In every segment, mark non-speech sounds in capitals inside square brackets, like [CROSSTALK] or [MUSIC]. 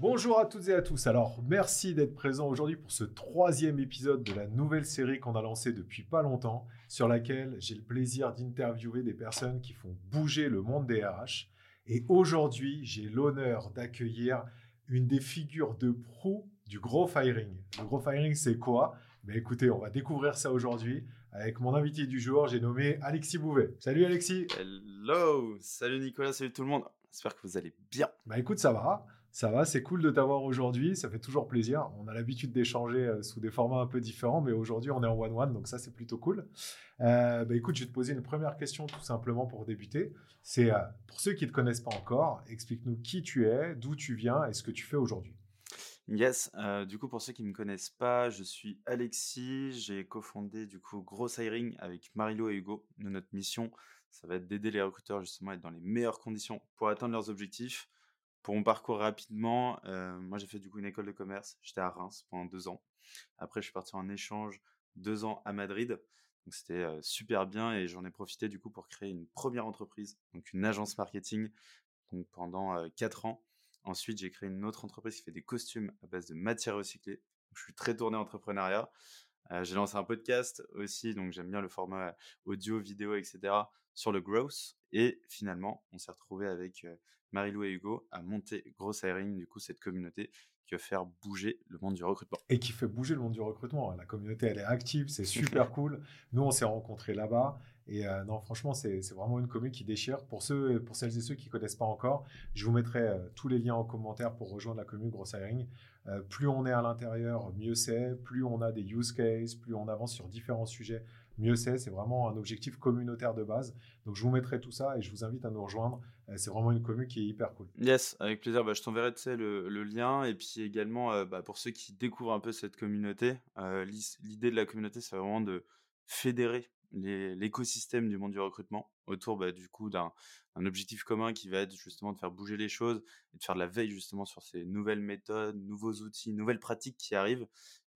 Bonjour à toutes et à tous. Alors, merci d'être présent aujourd'hui pour ce troisième épisode de la nouvelle série qu'on a lancée depuis pas longtemps, sur laquelle j'ai le plaisir d'interviewer des personnes qui font bouger le monde des RH. Et aujourd'hui, j'ai l'honneur d'accueillir une des figures de proue du gros firing. Le gros firing, c'est quoi? Mais écoutez, on va découvrir ça aujourd'hui avec mon invité du jour. J'ai nommé Alexis Bouvet. Salut Alexis. Hello. Salut Nicolas. Salut tout le monde. J'espère que vous allez bien. Bah écoute, ça va. Ça va, c'est cool de t'avoir aujourd'hui, ça fait toujours plaisir. On a l'habitude d'échanger euh, sous des formats un peu différents, mais aujourd'hui on est en one-one, donc ça c'est plutôt cool. Euh, bah, écoute, je vais te poser une première question tout simplement pour débuter. C'est euh, pour ceux qui ne te connaissent pas encore, explique-nous qui tu es, d'où tu viens et ce que tu fais aujourd'hui. Yes, du coup pour ceux qui ne me connaissent pas, je suis Alexis, j'ai cofondé du coup Gross Hiring avec Marilo et Hugo. Nous, notre mission, ça va être d'aider les recruteurs justement à être dans les meilleures conditions pour atteindre leurs objectifs pour mon parcours rapidement, euh, moi j'ai fait du coup une école de commerce. J'étais à Reims pendant deux ans. Après, je suis parti en échange deux ans à Madrid. Donc c'était euh, super bien et j'en ai profité du coup pour créer une première entreprise, donc une agence marketing, donc pendant euh, quatre ans. Ensuite, j'ai créé une autre entreprise qui fait des costumes à base de matières recyclées. je suis très tourné entrepreneuriat. j'ai lancé un podcast aussi, donc j'aime bien le format audio, vidéo, etc. sur le growth. Et finalement, on s'est retrouvé avec Marilou et Hugo à monter Gross Hiring, du coup, cette communauté qui va faire bouger le monde du recrutement. Et qui fait bouger le monde du recrutement. La communauté, elle est active, c'est super cool. Nous, on s'est rencontrés là-bas. Et euh, non, franchement, c'est vraiment une commune qui déchire. Pour, ceux, pour celles et ceux qui ne connaissent pas encore, je vous mettrai euh, tous les liens en commentaire pour rejoindre la commune Gross Hiring. Euh, plus on est à l'intérieur, mieux c'est. Plus on a des use cases, plus on avance sur différents sujets mieux c'est. C'est vraiment un objectif communautaire de base. Donc je vous mettrai tout ça et je vous invite à nous rejoindre. Euh, c'est vraiment une commune qui est hyper cool. Yes, avec plaisir. Bah, je t'enverrai le, lien. Et puis également, euh, bah, pour ceux qui découvrent un peu cette communauté, euh, l'idée de la communauté, c'est vraiment de fédérer l'écosystème du monde du recrutement autour bah, du coup d'un objectif commun qui va être justement de faire bouger les choses et de faire de la veille justement sur ces nouvelles méthodes, nouveaux outils, nouvelles pratiques qui arrivent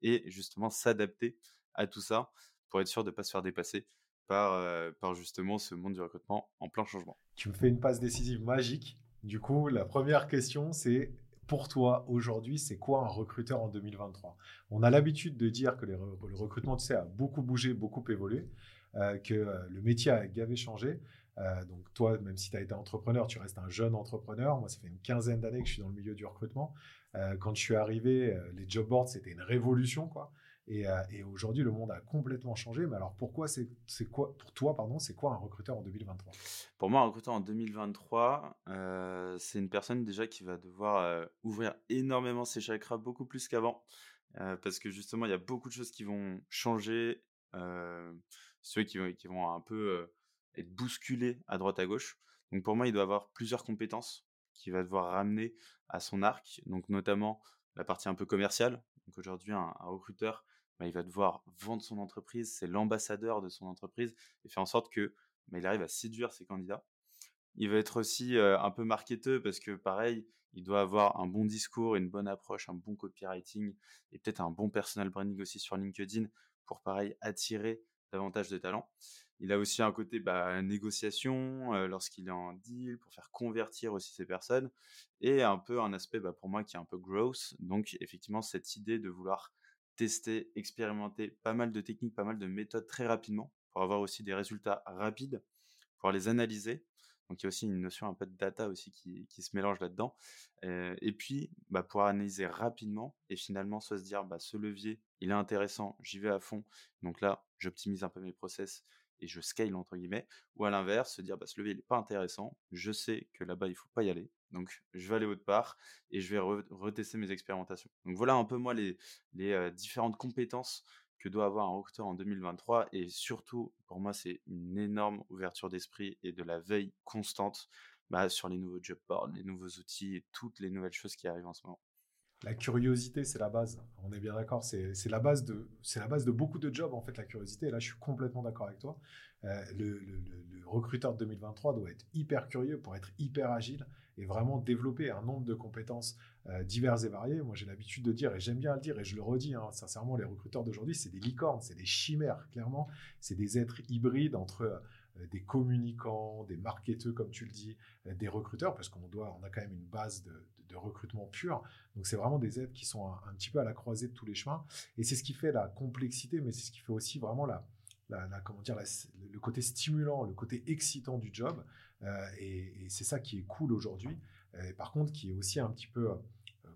et justement s'adapter à tout ça pour être sûr de ne pas se faire dépasser par, euh, par justement ce monde du recrutement en plein changement. Tu me fais une passe décisive magique. Du coup, la première question, c'est pour toi aujourd'hui, c'est quoi un recruteur en 2023 On a l'habitude de dire que le recrutement, tu sais, a beaucoup bougé, beaucoup évolué, euh, que euh, le métier a gavé changé. donc toi, même si tu as été entrepreneur, tu restes un jeune entrepreneur. Moi, ça fait une quinzaine d'années que je suis dans le milieu du recrutement. quand je suis arrivé, les job boards, c'était une révolution. quoi. Euh, et, aujourd'hui, le monde a complètement changé. Mais alors, pourquoi c'est quoi pour toi, pardon, c'est quoi un recruteur en 2023 Pour moi, un recruteur en 2023, euh, c'est une personne déjà qui va devoir euh, ouvrir énormément ses chakras, beaucoup plus qu'avant, parce que justement, il y a beaucoup de choses qui vont changer, ceux qui, qui, vont un peu être bousculés à droite à gauche. Donc pour moi, il doit avoir plusieurs compétences qu'il va devoir ramener à son arc, donc notamment la partie un peu commerciale. Donc aujourd'hui, un recruteur bah, il va devoir vendre son entreprise, c'est l'ambassadeur de son entreprise et faire en sorte que bah, il arrive à séduire ses candidats. Il va être aussi un peu marketeux parce que pareil, il doit avoir un bon discours, une bonne approche, un bon copywriting et peut-être un bon personal branding aussi sur LinkedIn pour pareil attirer davantage de talents. Il a aussi un côté bah, négociation lorsqu'il est en deal pour faire convertir aussi ces personnes et un peu un aspect pour moi qui est un peu growth. Donc effectivement cette idée de vouloir tester, expérimenter pas mal de techniques, pas mal de méthodes très rapidement pour avoir aussi des résultats rapides, pour les analyser. Donc il y a aussi une notion un peu de data aussi qui, se mélange là-dedans. Euh, et puis bah, pour analyser rapidement et finalement se dire bah, ce levier, il est intéressant, j'y vais à fond. Donc là, j'optimise un peu mes process et je scale entre guillemets. Ou à l'inverse, se dire bah, ce levier n'est pas intéressant, je sais que là-bas il faut pas y aller. Donc, je vais aller autre part et je vais retester mes expérimentations. Donc, voilà un peu moi les, différentes compétences que doit avoir un recruteur en 2023. Et surtout, pour moi, c'est une énorme ouverture d'esprit et de la veille constante bah, sur les nouveaux job boards, les nouveaux outils et toutes les nouvelles choses qui arrivent en ce moment. La curiosité, c'est la base. On est bien d'accord. C'est la base de, c'est la base de beaucoup de jobs en fait. La curiosité. Et là, je suis complètement d'accord avec toi. Euh, le, recruteur de 2023 doit être hyper curieux pour être hyper agile et vraiment développer un nombre de compétences euh, diverses et variées. Moi, j'ai l'habitude de dire, et j'aime bien le dire, et je le redis, hein, sincèrement, les recruteurs d'aujourd'hui, c'est des licornes, c'est des chimères, clairement. C'est des êtres hybrides entre euh, des communicants, des marketeurs, comme tu le dis, des recruteurs, parce qu'on doit, on a quand même une base de, recrutement pur. Donc, c'est vraiment des êtres qui sont un, petit peu à la croisée de tous les chemins. Et c'est ce qui fait la complexité, mais c'est ce qui fait aussi vraiment la, comment dire, le côté stimulant, le côté excitant du job. Euh, et, c'est ça qui est cool aujourd'hui. Euh, par contre, qui est aussi un petit peu euh,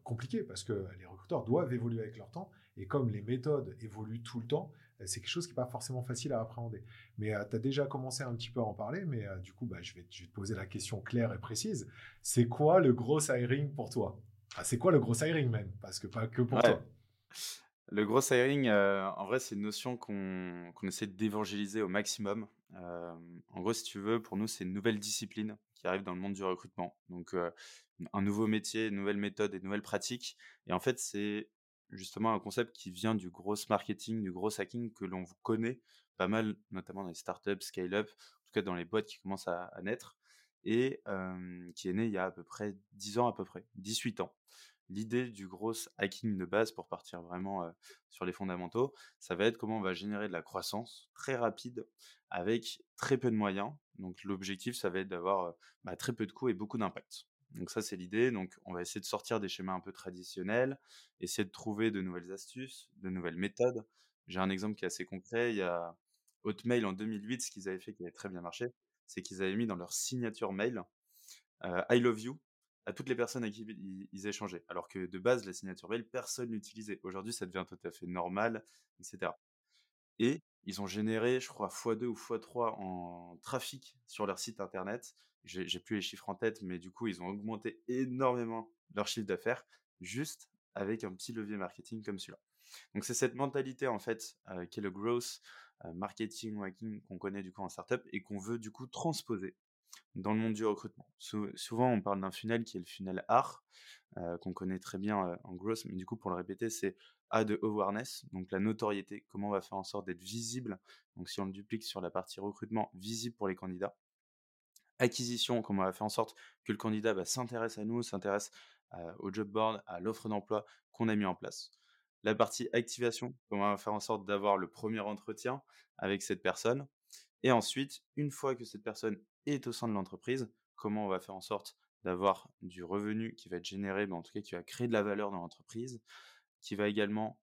compliqué parce que les recruteurs doivent évoluer avec leur temps. Et comme les méthodes évoluent tout le temps, c'est quelque chose qui n'est pas forcément facile à appréhender. Mais tu as déjà commencé un petit peu à en parler, mais du coup, bah, je, vais, te poser la question claire et précise. C'est quoi le gros hiring pour toi? C'est quoi le gros hiring même? Parce que pas que pour toi. Le gros hiring, euh, en vrai, c'est une notion qu'on essaie d'évangéliser au maximum. En gros, si tu veux, pour nous, c'est une nouvelle discipline qui arrive dans le monde du recrutement. Donc, un nouveau métier, une nouvelle méthode et une nouvelle pratique. Et en fait, c'est justement un concept qui vient du gros marketing, du gros hacking que l'on connaît pas mal, notamment dans les startups, scale-up, en tout cas dans les boîtes qui commencent à, à naître, et qui est né il y a à peu près 10 ans à peu près, 18 ans l'idée du gros hacking de base pour partir vraiment sur les fondamentaux, ça va être comment on va générer de la croissance très rapide avec très peu de moyens. Donc l'objectif, ça va être d'avoir bah, très peu de coûts et beaucoup d'impact. Donc ça, c'est l'idée. Donc on va essayer de sortir des schémas un peu traditionnels, essayer de trouver de nouvelles astuces, de nouvelles méthodes. J'ai un exemple qui est assez concret. Il y a Hotmail en 2008, ce qu'ils avaient fait qui avait très bien marché, c'est qu'ils avaient mis dans leur signature mail I love you à toutes les personnes à qui ils, échangeaient. Alors que de base, la signature mail, personne l'utilisait. Aujourd'hui, ça devient tout à fait normal, etc. Et ils ont généré, je crois, x2 ou x3 en trafic sur leur site internet. J'ai plus les chiffres en tête, mais du coup, ils ont augmenté énormément leur chiffre d'affaires juste avec un petit levier marketing comme celui-là. Donc, c'est cette mentalité, en fait, euh, qui est le growth euh, marketing qu'on connaît du coup en startup et qu'on veut du coup transposer dans le monde du recrutement. souvent, on parle d'un funnel qui est le funnel art, euh, qu'on connaît très bien euh, en growth, mais du coup, pour le répéter, c'est A de awareness, donc la notoriété, comment on va faire en sorte d'être visible. Donc, si on le duplique sur la partie recrutement, visible pour les candidats. Acquisition, comment on va faire en sorte que le candidat bah, s'intéresse à nous, s'intéresse euh, au job board, à l'offre d'emploi qu'on a mis en place. La partie activation, comment on va faire en sorte d'avoir le premier entretien avec cette personne. Et ensuite, une fois que cette personne est au sein de l'entreprise, comment on va faire en sorte d'avoir du revenu qui va être généré, mais en tout cas qui va créer de la valeur dans l'entreprise, qui va également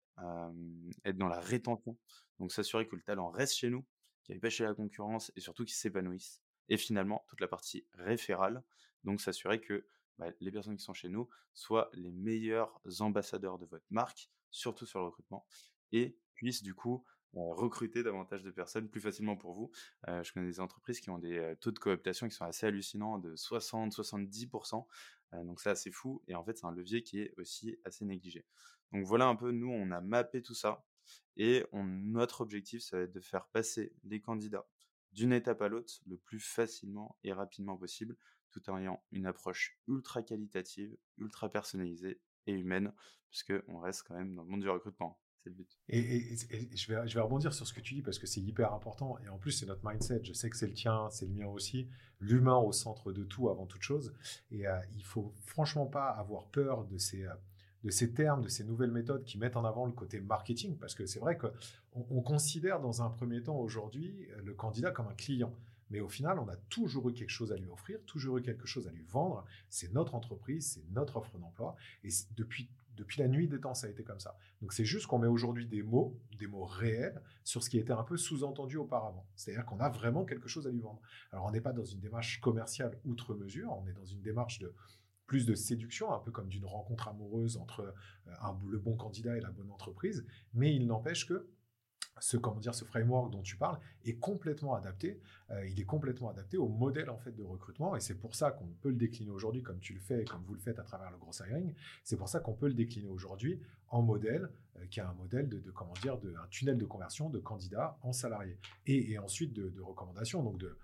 être dans la rétention, donc s'assurer que le talent reste chez nous, qu'il n'aille pas chez la concurrence et surtout qu'il s'épanouisse. Et finalement, toute la partie référale, donc s'assurer que bah, les personnes qui sont chez nous soient les meilleurs ambassadeurs de votre marque, surtout sur le recrutement, et puissent du coup recruter davantage de personnes plus facilement pour vous. je connais des entreprises qui ont des taux de cooptation qui sont assez hallucinants, de 60-70%. donc c'est assez fou. Et en fait, c'est un levier qui est aussi assez négligé. Donc voilà un peu, nous, on a mappé tout ça. Et notre objectif, ça va être de faire passer les candidats d'une étape à l'autre le plus facilement et rapidement possible, tout en ayant une approche ultra qualitative, ultra personnalisée et humaine, puisqu'on reste quand même dans le monde du recrutement. Et, je, vais, rebondir sur ce que tu dis parce que c'est hyper important. Et en plus, c'est notre mindset. Je sais que c'est le tien, c'est le mien aussi. L'humain au centre de tout avant toute chose. Et euh, il faut franchement pas avoir peur de ces, euh, de ces termes, de ces nouvelles méthodes qui mettent en avant le côté marketing. Parce que c'est vrai qu'on on considère dans un premier temps aujourd'hui le candidat comme un client. Mais au final, on a toujours eu quelque chose à lui offrir, toujours eu quelque chose à lui vendre. C'est notre entreprise, c'est notre offre d'emploi. Et depuis depuis la nuit des temps, ça a été comme ça. Donc c'est juste qu'on met aujourd'hui des mots, des mots réels, sur ce qui était un peu sous-entendu auparavant. C'est-à-dire qu'on a vraiment quelque chose à lui vendre. Alors on n'est pas dans une démarche commerciale outre mesure, on est dans une démarche de plus de séduction, un peu comme d'une rencontre amoureuse entre euh, le bon candidat et la bonne entreprise. Mais il n'empêche que ce comment dire ce framework dont tu parles est complètement adapté. Euh, il est complètement adapté au modèle en fait de recrutement et c'est pour ça qu'on peut le décliner aujourd'hui comme tu le fais et comme vous le faites à travers le gros hiring. C'est pour ça qu'on peut le décliner aujourd'hui en modèle euh, qui a un modèle de, comment dire de un tunnel de conversion de candidats en salariés et, ensuite de, recommandations donc de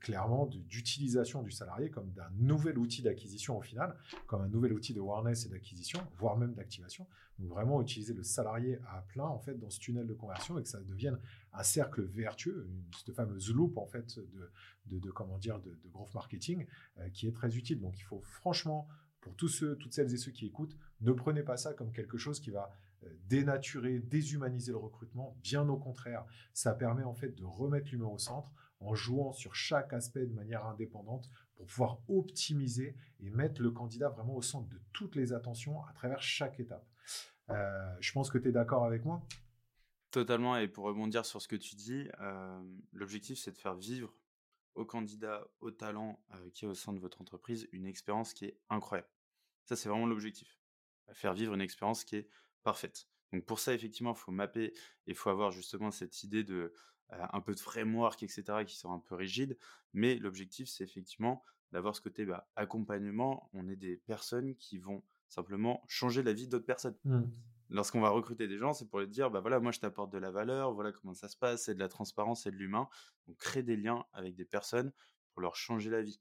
clairement d'utilisation du salarié comme d'un nouvel outil d'acquisition au final, comme un nouvel outil de awareness et d'acquisition, voire même d'activation. Donc vraiment utiliser le salarié à plein en fait dans ce tunnel de conversion et que ça devienne un cercle vertueux, cette fameuse loupe en fait de, de, comment dire de, growth marketing qui est très utile. Donc il faut franchement pour tous ceux, toutes celles et ceux qui écoutent, ne prenez pas ça comme quelque chose qui va euh, dénaturer, déshumaniser le recrutement. Bien au contraire, ça permet en fait de remettre l'humain au centre en jouant sur chaque aspect de manière indépendante pour pouvoir optimiser et mettre le candidat vraiment au centre de toutes les attentions à travers chaque étape. Euh, je pense que tu es d'accord avec moi? Totalement, et pour rebondir sur ce que tu dis, euh, l'objectif c'est de faire vivre au candidat, au talent qui est au sein de votre entreprise, une expérience qui est incroyable. Ça, c'est vraiment l'objectif. Faire vivre une expérience qui est parfaite. Donc pour ça, effectivement, il faut mapper et il faut avoir justement cette idée de un peu de framework, etc., qui sont un peu rigides. Mais l'objectif, c'est effectivement d'avoir ce côté bah, accompagnement. On est des personnes qui vont simplement changer la vie d'autres personnes. Mmh lorsqu'on va recruter des gens, c'est pour les dire, bah voilà, moi je t'apporte de la valeur, voilà comment ça se passe, c'est de la transparence, c'est de l'humain. Donc créer des liens avec des personnes pour leur changer la vie.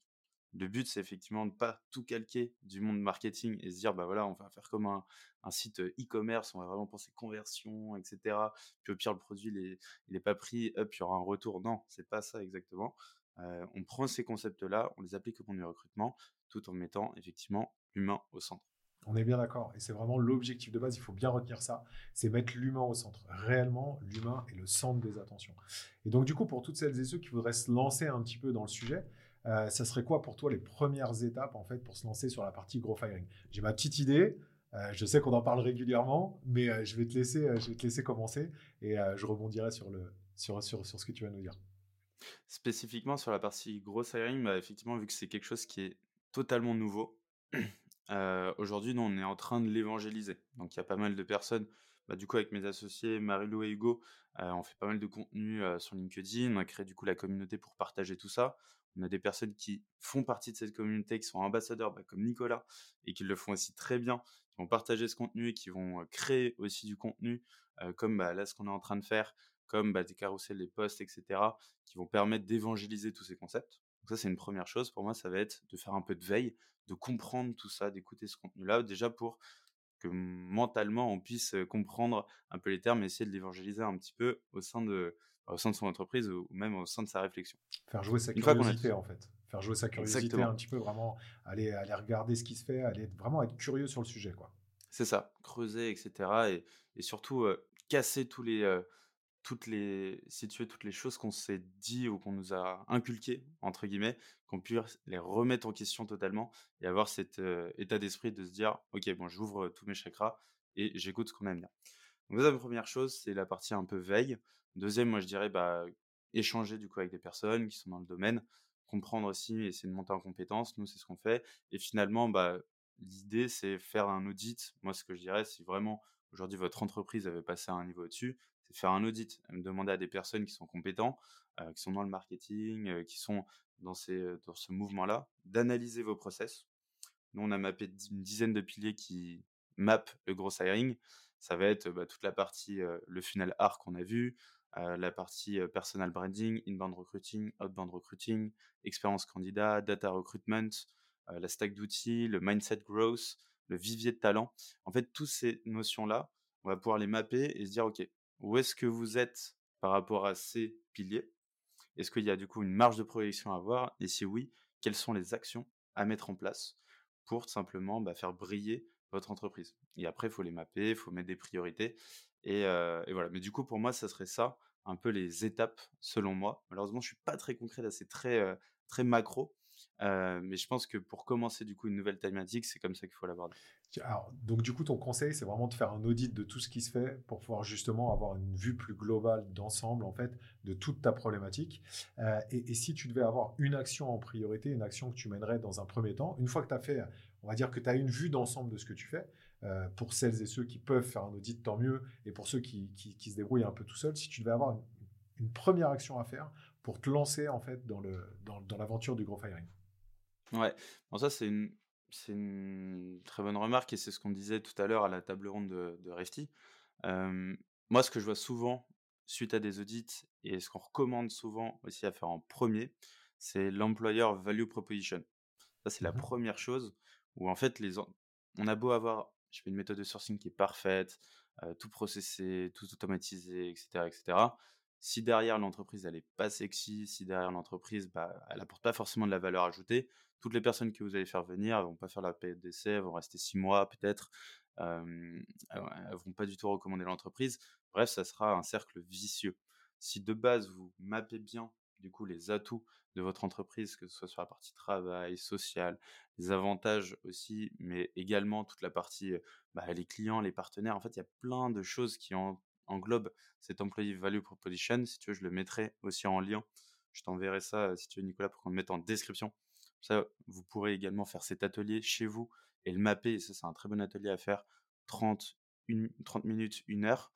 Le but, c'est effectivement de pas tout calquer du monde marketing et se dire, bah voilà, on va faire comme un, site e-commerce, on va vraiment penser conversion, etc. Puis au pire, le produit, il n'est pas pris, hop, il y aura un retour. Non, c'est pas ça exactement. Euh, on prend ces concepts-là, on les applique au contenu recrutement, tout en mettant effectivement l'humain au centre. On est bien d'accord. Et c'est vraiment l'objectif de base. Il faut bien retenir ça. C'est mettre l'humain au centre. Réellement, l'humain est le centre des attentions. Et donc, du coup, pour toutes celles et ceux qui voudraient se lancer un petit peu dans le sujet, euh, ça serait quoi pour toi les premières étapes en fait pour se lancer sur la partie gros firing? J'ai ma petite idée. Euh, je sais qu'on en parle régulièrement, mais euh, je vais te laisser, je vais te laisser commencer et je rebondirai sur le sur, sur, sur ce que tu vas nous dire. Spécifiquement sur la partie gros hiring, bah, effectivement, vu que c'est quelque chose qui est totalement nouveau, [CLEARS THROAT] aujourd'hui, nous, on est en train de l'évangéliser. Donc, il y a pas mal de personnes. Bah, du coup, avec mes associés, Marie-Lou et Hugo, on fait pas mal de contenu sur LinkedIn. On a créé du coup la communauté pour partager tout ça. On a des personnes qui font partie de cette communauté, qui sont ambassadeurs, bah, comme Nicolas, et qui le font aussi très bien, qui vont partager ce contenu et qui vont créer aussi du contenu, comme bah, là ce qu'on est en train de faire, comme des carousels, des posts, etc., qui vont permettre d'évangéliser tous ces concepts. Donc ça, c'est une première chose. Pour moi, ça va être de faire un peu de veille, de comprendre tout ça, d'écouter ce contenu-là, déjà pour que mentalement on puisse comprendre un peu les termes et essayer de l'évangéliser un petit peu au sein de, au sein de son entreprise ou même au sein de sa réflexion. Faire jouer sa curiosité en fait. Faire jouer sa curiosité un petit peu, vraiment aller, aller regarder ce qui se fait, aller vraiment être curieux sur le sujet. quoi. C'est ça, creuser, etc. Et, et surtout casser tous les, toutes les, si toutes les choses qu'on s'est dit ou qu'on nous a inculquées, entre guillemets, qu'on puisse les remettre en question totalement et avoir cet euh, état d'esprit de se dire, ok, bon, j'ouvre tous mes chakras et j'écoute ce qu'on aime bien. Donc, la première chose, c'est la partie un peu veille. Deuxième, moi, je dirais, bah, échanger du coup avec des personnes qui sont dans le domaine, comprendre aussi, essayer de monter en compétences. Nous, c'est ce qu'on fait. Et finalement, bah, l'idée, c'est faire un audit. Moi, ce que je dirais, si vraiment aujourd'hui votre entreprise avait passé à un niveau au-dessus, c'est faire un audit, demander à des personnes qui sont compétents, euh, qui sont dans le marketing, euh, qui sont dans, ces, dans ce mouvement-là, d'analyser vos process. Nous, on a mappé une dizaine de piliers qui mappent le gros hiring. Ça va être bah, toute la partie, euh, le funnel ARC qu'on a vu, la partie personal branding, inbound recruiting, outbound recruiting, expérience candidat, data recruitment, la stack d'outils, le mindset growth, le vivier de talent. En fait, toutes ces notions-là, on va pouvoir les mapper et se dire, OK, où est-ce que vous êtes par rapport à ces piliers? Est-ce qu'il y a du coup une marge de progression à avoir? Et si oui, quelles sont les actions à mettre en place pour simplement bah, faire briller votre entreprise? Et après, il faut les mapper, il faut mettre des priorités. Et, voilà. Mais du coup, pour moi, ça serait ça, un peu les étapes selon moi. Malheureusement, je suis pas très concret là, c'est très, très macro. Mais je pense que pour commencer du coup une nouvelle thématique, c'est comme ça qu'il faut l'aborder. Alors, donc du coup, ton conseil, c'est vraiment de faire un audit de tout ce qui se fait pour pouvoir justement avoir une vue plus globale d'ensemble en fait de toute ta problématique. Euh, et, si tu devais avoir une action en priorité, une action que tu mènerais dans un premier temps, une fois que tu as fait, on va dire que tu as une vue d'ensemble de ce que tu fais, euh, pour celles et ceux qui peuvent faire un audit, tant mieux, et pour ceux qui, qui, se débrouillent un peu tout seuls, si tu devais avoir une, première action à faire pour te lancer en fait dans l'aventure dans, dans du gros firing. Ouais, bon ça c'est une c'est une très bonne remarque et c'est ce qu'on disait tout à l'heure à la table ronde de de Refty. moi, ce que je vois souvent suite à des audits et ce qu'on recommande souvent aussi à faire en premier c'est l'employer value proposition. Ça, c'est la Mmh première chose où en fait, les on a beau avoir, je fais une méthode de sourcing qui est parfaite, tout processé, tout automatisé, etc., etc. Si derrière l'entreprise elle est pas sexy, si derrière l'entreprise bah, elle apporte pas forcément de la valeur ajoutée, toutes les personnes que vous allez faire venir elles vont pas faire la période d'essai, vont rester six mois peut-être, euh, elles vont pas du tout recommander l'entreprise. Bref, ça sera un cercle vicieux. Si de base vous mappez bien du coup les atouts de votre entreprise, que ce soit sur la partie travail, social, les avantages aussi, mais également toute la partie bah, les clients, les partenaires. En fait, il y a plein de choses qui englobent cet employee value proposition. Si tu veux, je le mettrai aussi en lien. Je t'enverrai ça, si tu veux, Nicolas, pour qu'on le mette en description. Ça, vous pourrez également faire cet atelier chez vous et le mapper. Et ça, c'est un très bon atelier à faire. 30, 30 minutes, une heure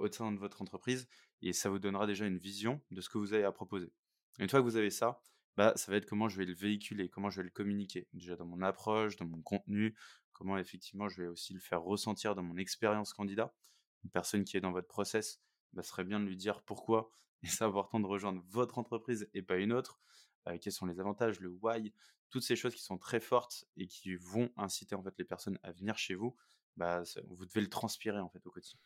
au sein de votre entreprise. Et ça vous donnera déjà une vision de ce que vous avez à proposer. Une fois que vous avez ça, bah, ça va être comment je vais le véhiculer, comment je vais le communiquer. Déjà dans mon approche, dans mon contenu, comment effectivement je vais aussi le faire ressentir dans mon expérience candidat. Une personne qui est dans votre process, bah, serait bien de lui dire pourquoi [LAUGHS] et c'est important de rejoindre votre entreprise et pas une autre. Quels sont les avantages, le why, toutes ces choses qui sont très fortes et qui vont inciter en fait les personnes à venir chez vous. Bah, vous devez le transpirer en fait au quotidien.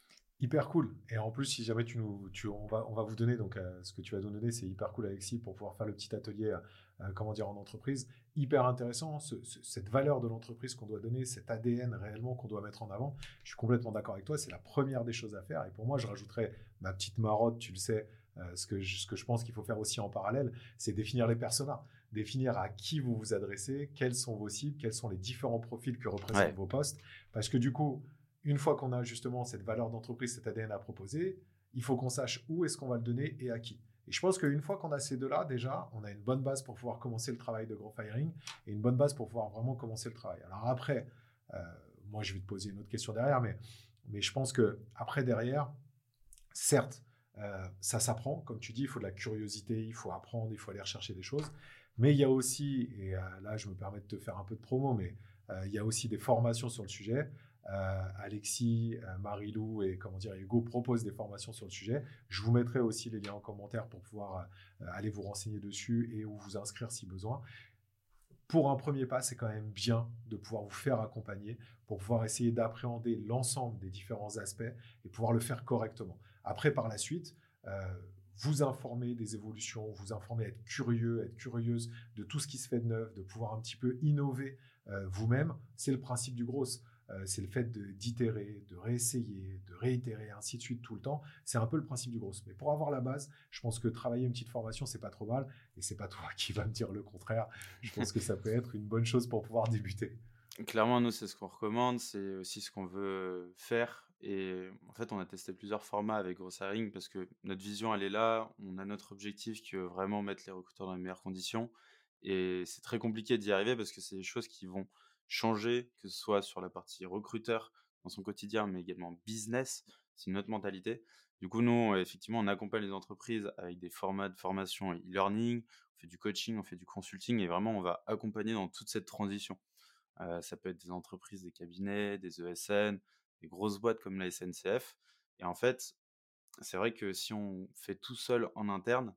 Hyper cool. Et en plus, si jamais tu nous, tu, on va, on va vous donner donc euh, ce que tu vas nous donner, c'est hyper cool Alexis pour pouvoir faire le petit atelier, euh, euh, comment dire, en entreprise. Hyper intéressant. cette valeur de l'entreprise qu'on doit donner, cet ADN réellement qu'on doit mettre en avant. Je suis complètement d'accord avec toi. C'est la première des choses à faire. Et pour moi, je rajouterais ma petite marotte. Tu le sais, ce que je, ce que je pense qu'il faut faire aussi en parallèle, c'est définir les personas définir à qui vous vous adressez, quels sont vos cibles, quels sont les différents profils que représentent vos postes. Parce que du coup, une fois qu'on a justement cette valeur d'entreprise, cet ADN à proposer, il faut qu'on sache où est-ce qu'on va le donner et à qui. Et je pense qu'une fois qu'on a ces deux-là, déjà, on a une bonne base pour pouvoir commencer le travail de Growth Hiring et une bonne base pour pouvoir vraiment commencer le travail. Alors après, euh, moi, je vais te poser une autre question derrière, mais, mais je pense que après derrière, certes, euh, ça s'apprend. Comme tu dis, il faut de la curiosité, il faut apprendre, il faut aller rechercher des choses. Mais il y a aussi, et euh, là, je me permets de te faire un peu de promo, mais il y a aussi des formations sur le sujet. Euh, Alexis, euh, Marilou et comment dire Hugo proposent des formations sur le sujet. Je vous mettrai aussi les liens en commentaire pour pouvoir euh, aller vous renseigner dessus et ou vous inscrire si besoin. Pour un premier pas, c'est quand même bien de pouvoir vous faire accompagner pour pouvoir essayer d'appréhender l'ensemble des différents aspects et pouvoir le faire correctement. Après, par la suite, vous informer des évolutions, vous informer, être curieux, être curieuse de tout ce qui se fait de neuf, de pouvoir un petit peu innover vous-même, c'est le principe du gros. Euh, c'est le fait d'itérer, de, réessayer, de réitérer, ainsi de suite tout le temps. C'est un peu le principe du gros. Mais pour avoir la base, je pense que travailler une petite formation, c'est pas trop mal. Et c'est pas toi [LAUGHS] qui va me dire le contraire. Je pense que ça peut être une bonne chose pour pouvoir débuter. Clairement, nous, c'est ce qu'on recommande, c'est aussi ce qu'on veut faire. Et en fait, on a testé plusieurs formats avec Gross parce que notre vision, elle est là. On a notre objectif qui veut vraiment mettre les recruteurs dans les meilleures conditions. Et c'est très compliqué d'y arriver parce que c'est des choses qui vont changer, que ce soit sur la partie recruteur dans son quotidien, mais également business. C'est une autre mentalité. Du coup, nous, effectivement, on accompagne les entreprises avec des formats de formation e-learning, on fait du coaching, on fait du consulting, et vraiment, on va accompagner dans toute cette transition. Euh, ça peut être des entreprises, des cabinets, des ESN, des grosses boîtes comme la SNCF. Et en fait, c'est vrai que si on fait tout seul en interne,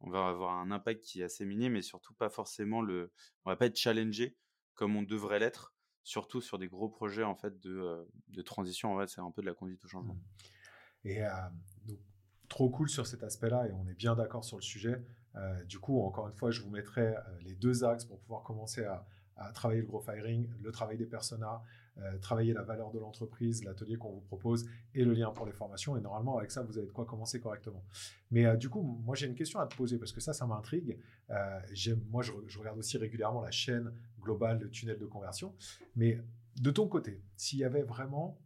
on va avoir un impact qui est assez minime et surtout pas forcément le, on va pas être challengé comme on devrait l'être, surtout sur des gros projets en fait de, euh, de transition. En fait, c'est un peu de la conduite au changement. Mmh. Et euh, donc, trop cool sur cet aspect-là, et on est bien d'accord sur le sujet. Euh, du coup, encore une fois, je vous mettrai les deux axes pour pouvoir commencer à, à travailler le gros firing, le travail des personas, euh, travailler la valeur de l'entreprise, l'atelier qu'on vous propose et le lien pour les formations. Et normalement, avec ça, vous avez de quoi commencer correctement. Mais euh, du coup, moi, j'ai une question à te poser parce que ça, ça m'intrigue. Euh, moi, je, regarde aussi régulièrement la chaîne globale de tunnel de conversion. Mais de ton côté, s'il y avait vraiment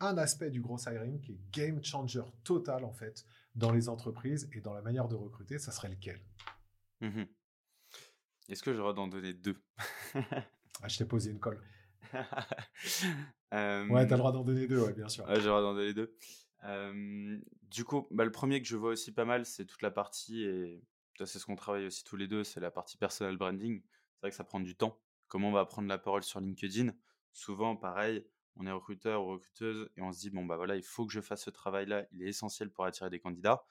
un aspect du gros hiring qui est game changer total, en fait, dans les entreprises et dans la manière de recruter, ça serait lequel? Mmh Est-ce que j'aurais d'en donner deux? Ah, Je t'ai posé une colle. Euh, [LAUGHS] ouais, t'as le droit d'en donner deux, ouais, bien sûr. Ouais, j'ai le droit d'en donner deux. du coup, bah, le premier que je vois aussi pas mal, c'est toute la partie, et c'est ce qu'on travaille aussi tous les deux, c'est la partie personal branding. C'est vrai que ça prend du temps. Comment on va prendre la parole sur LinkedIn? Souvent, pareil, on est recruteur ou recruteuse et on se dit, bon, bah voilà, il faut que je fasse ce travail-là, il est essentiel pour attirer des candidats.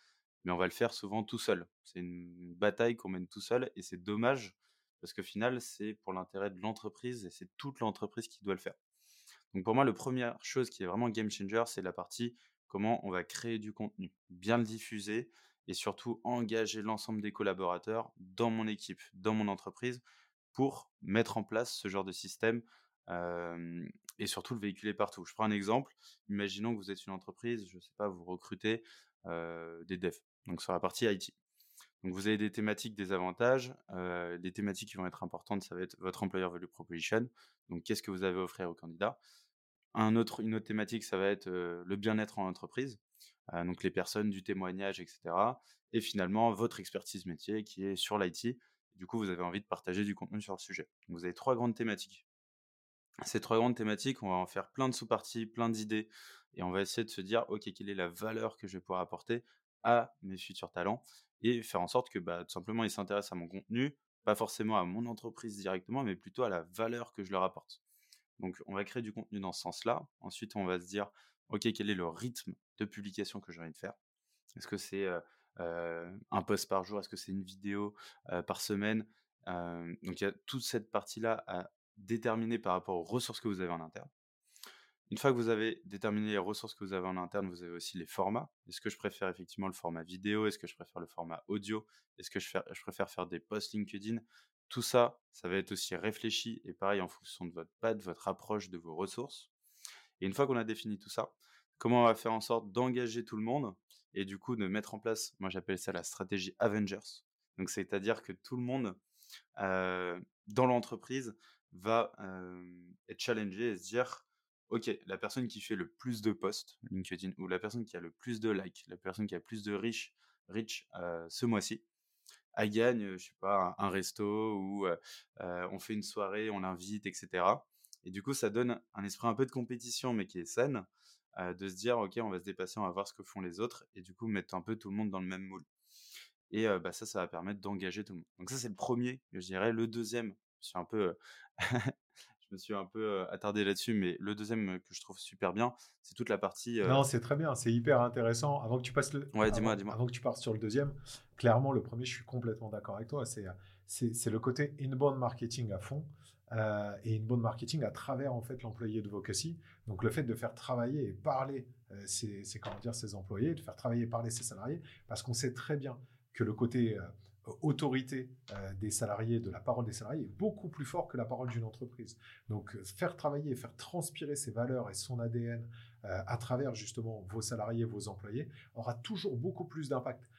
mais on va le faire souvent tout seul. C'est une bataille qu'on mène tout seul et c'est dommage parce qu'au final, c'est pour l'intérêt de l'entreprise et c'est toute l'entreprise qui doit le faire. Donc pour moi, la première chose qui est vraiment game changer, c'est la partie comment on va créer du contenu, bien le diffuser et surtout engager l'ensemble des collaborateurs dans mon équipe, dans mon entreprise pour mettre en place ce genre de système et surtout le véhiculer partout. Je prends un exemple. Imaginons que vous êtes une entreprise, je ne sais pas, vous recrutez des devs, donc sur la partie IT. Vous avez des thématiques, des avantages. des thématiques qui vont être importantes, ça va être votre employer value proposition. Donc qu'est-ce que vous avez à offrir aux candidats Une autre thématique, ça va être le bien-être en entreprise. donc les personnes, du témoignage, etc. Et finalement, votre expertise métier qui est sur l'IT. Du coup, vous avez envie de partager du contenu sur le sujet. Vous avez trois grandes thématiques. Ces trois grandes thématiques, on va en faire plein de sous-parties, plein d'idées, et on va essayer de se dire, OK, quelle est la valeur que je vais pouvoir apporter à mes futurs talents, et faire en sorte que bah, tout simplement ils s'intéressent à mon contenu, pas forcément à mon entreprise directement, mais plutôt à la valeur que je leur apporte. Donc on va créer du contenu dans ce sens-là. Ensuite, on va se dire, OK, quel est le rythme de publication que j'ai envie de faire? Est-ce que c'est un post par jour? Est-ce que c'est une vidéo par semaine? Donc il y a toute cette partie-là à déterminer par rapport aux ressources que vous avez en interne. Une fois que vous avez déterminé les ressources que vous avez en interne, vous avez aussi les formats. Est-ce que je préfère effectivement le format vidéo? Est-ce que je préfère le format audio? Est-ce que je, préfère faire des posts LinkedIn? Tout ça, ça va être aussi réfléchi et pareil en fonction de votre patte, votre approche de vos ressources. Et une fois qu'on a défini tout ça, comment on va faire en sorte d'engager tout le monde et du coup de mettre en place, moi j'appelle ça la stratégie Avengers. Donc c'est-à-dire que tout le monde euh, dans l'entreprise va être challengé et se dire ok, la personne qui fait le plus de posts LinkedIn ou la personne qui a le plus de likes, la personne qui a plus de reach, reach ce mois-ci, elle gagne, je sais pas, un, resto ou on fait une soirée, on l'invite, etc. Et du coup, ça donne un esprit un peu de compétition, mais qui est saine, de se dire, OK, on va se dépasser, on va voir ce que font les autres, et du coup, mettre un peu tout le monde dans le même moule. Et bah, ça, ça va permettre d'engager tout le monde. Donc ça, c'est le premier, je dirais. Le deuxième, je suis un peu... [LAUGHS] je me suis un peu attardé là-dessus, mais le deuxième que je trouve super bien, c'est toute la partie. Non, c'est très bien, c'est hyper intéressant. Avant que tu passes le. Ouais, dis-moi, dis-moi. Avant que tu partes sur le deuxième, clairement, le premier, je suis complètement d'accord avec toi. C'est, c'est, le côté inbound marketing à fond. Euh, et inbound marketing à travers en fait l'employé de Vocacy. Donc le fait de faire travailler et parler ses, comment dire, ses employés, de faire travailler et parler ses salariés, parce qu'on sait très bien que le côté autorité euh, des salariés, de la parole des salariés, est beaucoup plus fort que la parole d'une entreprise. Donc, euh, faire travailler, faire transpirer ses valeurs et son ADN euh, à travers justement vos salariés, vos employés, aura toujours beaucoup plus d'impact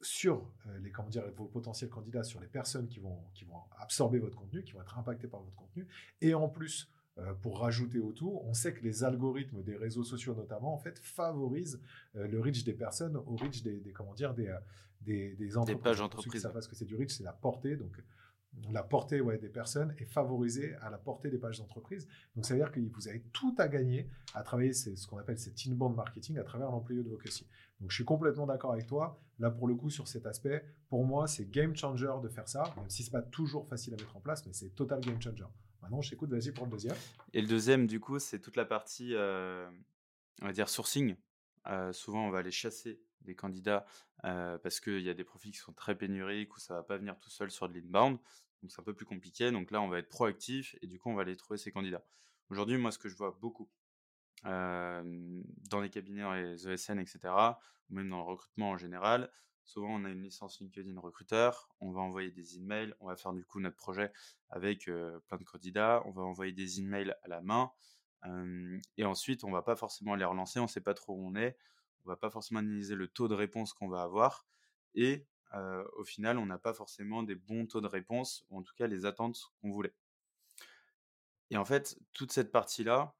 sur les, comment dire, vos potentiels candidats, sur les personnes qui vont, qui vont absorber votre contenu, qui vont être impactées par votre contenu, et en plus, pour rajouter autour, on sait que les algorithmes des réseaux sociaux notamment en fait favorisent le reach des personnes au reach des, des comment dire des, des, des entreprises. Des pages entreprises. Ça ce que c'est du reach, c'est la portée. Donc, la portée ouais, des personnes est favorisée à la portée des pages d'entreprise. Donc, ça veut dire que vous avez tout à gagner à travailler ce qu'on appelle cet inbound marketing à travers l'employé de Vocacy. Donc, je suis complètement d'accord avec toi. Là, pour le coup, sur cet aspect, pour moi, c'est game changer de faire ça, même si c'est pas toujours facile à mettre en place, mais c'est total game changer. Maintenant, je t'écoute, vas-y pour le deuxième. Et le deuxième, du coup, c'est toute la partie, euh, on va dire, sourcing. Euh, souvent, on va aller chasser des candidats parce qu'il y a des profils qui sont très pénuriques ou ça va pas venir tout seul sur de l'inbound. Donc c'est un peu plus compliqué. Donc là, on va être proactif et du coup, on va aller trouver ces candidats. Aujourd'hui, moi, ce que je vois beaucoup dans les cabinets, dans les ESN, etc., ou même dans le recrutement en général, souvent on a une licence LinkedIn recruteur, on va envoyer des emails, on va faire du coup notre projet avec plein de candidats, on va envoyer des emails à la main. et ensuite, on va pas forcément les relancer, on sait pas trop où on est on va pas forcément analyser le taux de réponse qu'on va avoir et au final, on n'a pas forcément des bons taux de réponse ou en tout cas les attentes qu'on voulait. Et en fait, toute cette partie-là,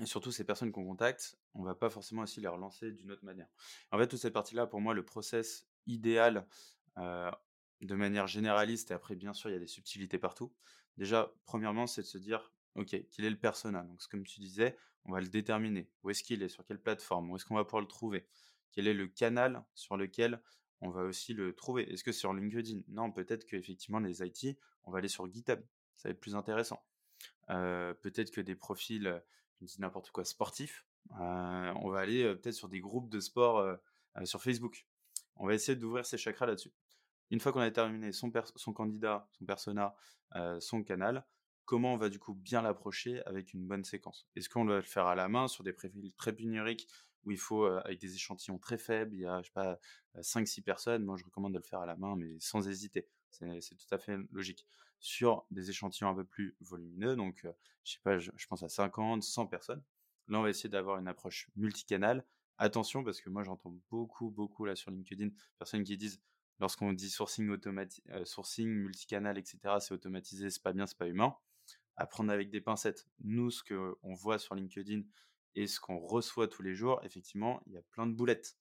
et surtout ces personnes qu'on contacte, on va pas forcément aussi les relancer d'une autre manière. En fait, toute cette partie-là, pour moi, le process idéal de manière généraliste, et après, bien sûr, il y a des subtilités partout. Déjà, premièrement, c'est de se dire, OK, quel est le persona Donc, comme tu disais, on va le déterminer. Où est-ce qu'il est? Sur quelle plateforme? Où est-ce qu'on va pouvoir le trouver? Quel est le canal sur lequel on va aussi le trouver? Est-ce que c'est sur LinkedIn? Non, peut-être qu'effectivement, les IT, on va aller sur GitHub. Ça va être plus intéressant. Peut-être que des profils, je dis n'importe quoi, sportifs, on va aller peut-être sur des groupes de sport sur Facebook. On va essayer d'ouvrir ces chakras là-dessus. Une fois qu'on a terminé son, candidat, son persona, son canal, comment on va du coup bien l'approcher avec une bonne séquence? Est-ce qu'on doit le faire à la main sur des profils très numériques où il faut, avec des échantillons très faibles, il y a, je sais pas, 5-6 personnes, moi je recommande de le faire à la main, mais sans hésiter. C'est tout à fait logique. Sur des échantillons un peu plus volumineux, donc je sais pas, je, pense à 50, 100 personnes, là on va essayer d'avoir une approche multicanale. Attention, parce que moi j'entends beaucoup, beaucoup là sur LinkedIn, personnes qui disent lorsqu'on dit sourcing, automatique, sourcing multicanal, etc., c'est automatisé, c'est pas bien, c'est pas humain. À prendre avec des pincettes. Nous, ce qu'on voit sur LinkedIn et ce qu'on reçoit tous les jours, effectivement, il y a plein de boulettes.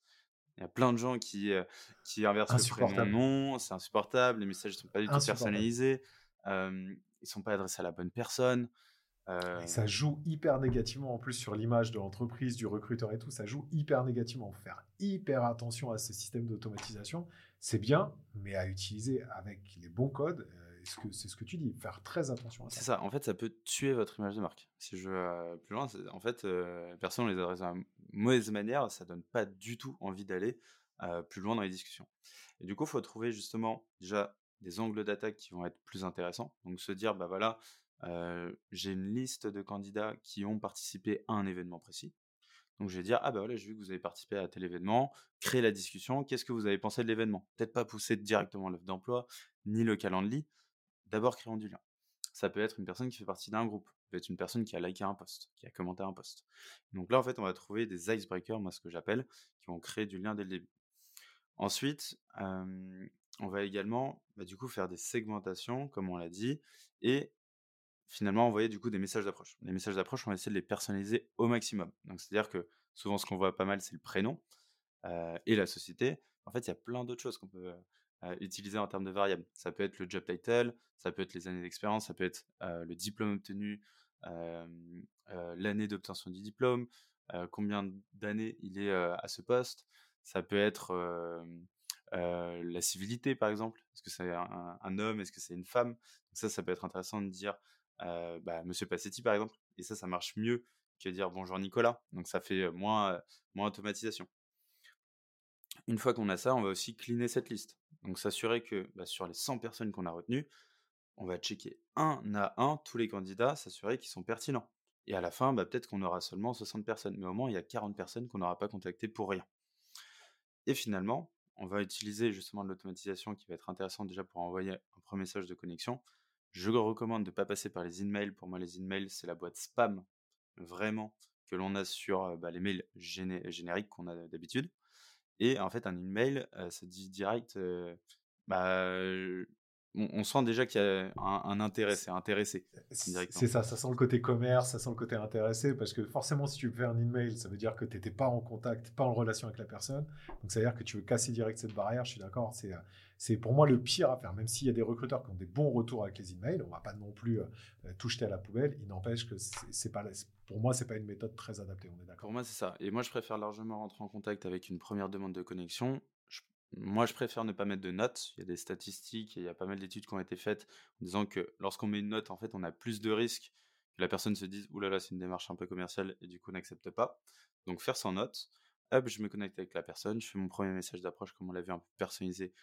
Il y a plein de gens qui, qui inversent le prénom nom, c'est insupportable, les messages ne sont pas du tout personnalisés, ils ne sont pas adressés à la bonne personne. ça joue hyper négativement en plus sur l'image de l'entreprise, du recruteur et tout, ça joue hyper négativement. Faut faire hyper attention à ce système d'automatisation. C'est bien, mais à utiliser avec les bons codes c'est ce que tu dis, faire très attention à ça. C'est ça, en fait, ça peut tuer votre image de marque. Si je vais plus loin, en fait, euh, personne les adresse de mauvaise manière, ça donne pas du tout envie d'aller euh, plus loin dans les discussions. Et du coup, il faut trouver justement déjà des angles d'attaque qui vont être plus intéressants. Donc se dire, bah voilà, euh, j'ai une liste de candidats qui ont participé à un événement précis. Donc je vais dire, ah bah voilà, j'ai vu que vous avez participé à tel événement, créer la discussion, qu'est-ce que vous avez pensé de l'événement? Peut-être pas pousser directement l'offre d'emploi, ni le calendrier, d'abord créons du lien. Ça peut être une personne qui fait partie d'un groupe, peut être une personne qui a liké un post, qui a commenté un post. Donc là, en fait, on va trouver des icebreakers, moi ce que j'appelle, qui vont créer du lien dès le début. Ensuite, on va également, bah, du coup, faire des segmentations, comme on l'a dit, et finalement envoyer du coup des messages d'approche. Les messages d'approche, on va essayer de les personnaliser au maximum. Donc c'est-à-dire que souvent, ce qu'on voit pas mal, c'est le prénom et la société. En fait, il y a plein d'autres choses qu'on peut utiliser en termes de variables. Ça peut être le job title, ça peut être les années d'expérience, ça peut être le diplôme obtenu, l'année d'obtention du diplôme, combien d'années il est à ce poste. Ça peut être la civilité, par exemple. Est-ce que c'est un, homme? Est-ce que c'est une femme? Ça, ça peut être intéressant de dire bah, Monsieur Passetti, par exemple. Et ça, ça marche mieux que dire bonjour Nicolas. Donc ça fait moins, moins automatisation. Une fois qu'on a ça, on va aussi cleaner cette liste. Donc s'assurer que bah, sur les 100 personnes qu'on a retenues, on va checker un à un tous les candidats, s'assurer qu'ils sont pertinents. Et à la fin, bah, peut-être qu'on aura seulement 60 personnes, mais au moins il y a 40 personnes qu'on n'aura pas contactées pour rien. Et finalement, on va utiliser justement de l'automatisation qui va être intéressante déjà pour envoyer un premier message de connexion. Je recommande de ne pas passer par les emails. Pour moi, les emails, c'est la boîte spam, vraiment, que l'on a sur bah, les mails génériques qu'on a d'habitude. Et en fait, un email, ça dit direct, bah, on, sent déjà qu'il y a un, intérêt, c'est intéressé. C'est ça, ça sent le côté commerce, ça sent le côté intéressé, parce que forcément, si tu faire un email, ça veut dire que tu n'étais pas en contact, pas en relation avec la personne. Donc, ça veut dire que tu veux casser direct cette barrière, je suis d'accord. C'est, c'est pour moi le pire à faire, même s'il y a des recruteurs qui ont des bons retours avec les emails, on va pas non plus tout jeter à la poubelle. Il n'empêche que c'est pas, pour moi, c'est pas une méthode très adaptée, on est d'accord. Pour moi, c'est ça. Et moi, je préfère largement rentrer en contact avec une première demande de connexion. Moi, je préfère ne pas mettre de notes. Il y a des statistiques, il y a pas mal d'études qui ont été faites en disant que lorsqu'on met une note, en fait, on a plus de risques que la personne se dise, oulala, c'est une démarche un peu commerciale et du coup, n'accepte pas. Donc, faire sans note. Hop, je me connecte avec la personne, je fais mon premier message d'approche, comme on l'a vu, un peu personnalisé,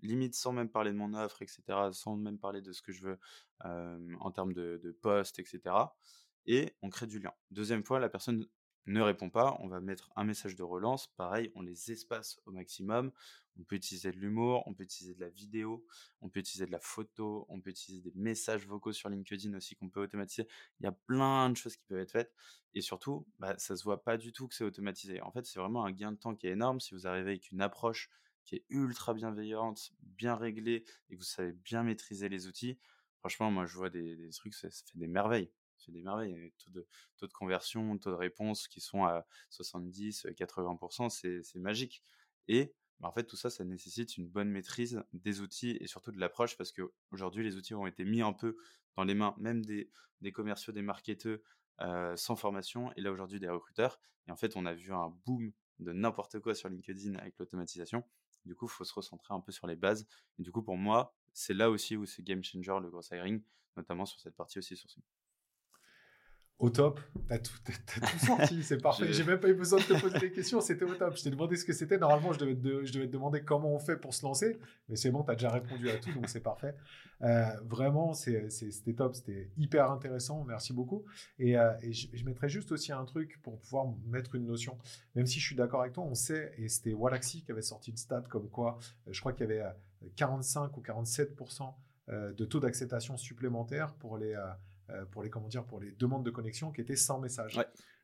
limite sans même parler de mon offre, etc., sans même parler de ce que je veux en termes de, de poste, etc et on crée du lien. Deuxième fois, la personne ne répond pas, on va mettre un message de relance. Pareil, on les espace au maximum. On peut utiliser de l'humour, on peut utiliser de la vidéo, on peut utiliser de la photo, on peut utiliser des messages vocaux sur LinkedIn aussi qu'on peut automatiser. Il y a plein de choses qui peuvent être faites. Et surtout, bah, ça se voit pas du tout que c'est automatisé. En fait, c'est vraiment un gain de temps qui est énorme si vous arrivez avec une approche qui est ultra bienveillante, bien réglée et que vous savez bien maîtriser les outils. Franchement, moi, je vois des, des trucs, ça fait des merveilles c'est des merveilles. Il y a taux de, taux de conversion, taux de réponse qui sont à 70, 80%, c'est magique. Et bah, en fait, tout ça, ça nécessite une bonne maîtrise des outils et surtout de l'approche parce qu'aujourd'hui, les outils ont été mis un peu dans les mains même des, des commerciaux, des marketeurs sans formation et là aujourd'hui des recruteurs. Et en fait, on a vu un boom de n'importe quoi sur LinkedIn avec l'automatisation. Du coup, il faut se recentrer un peu sur les bases. Et du coup, pour moi, c'est là aussi où c'est game changer le gros hiring, notamment sur cette partie aussi sourcing. Au top, t'as tout, tout [LAUGHS] sorti, c'est parfait. J'ai même pas eu besoin de te poser des questions, c'était au top. Je t'ai demandé ce que c'était. Normalement, je devais, te, je devais te demander comment on fait pour se lancer, mais c'est bon, tu as déjà répondu à tout, donc c'est parfait. Euh, vraiment, c'était top, c'était hyper intéressant, merci beaucoup. Et, euh, je, je, mettrais juste aussi un truc pour pouvoir mettre une notion. Même si je suis d'accord avec toi, on sait, et c'était Wallaxy qui avait sorti une stat comme quoi, euh, je crois qu'il y avait 45 ou 47% de taux d'acceptation supplémentaire pour les pour les comment dire, pour les demandes de connexion qui étaient sans message.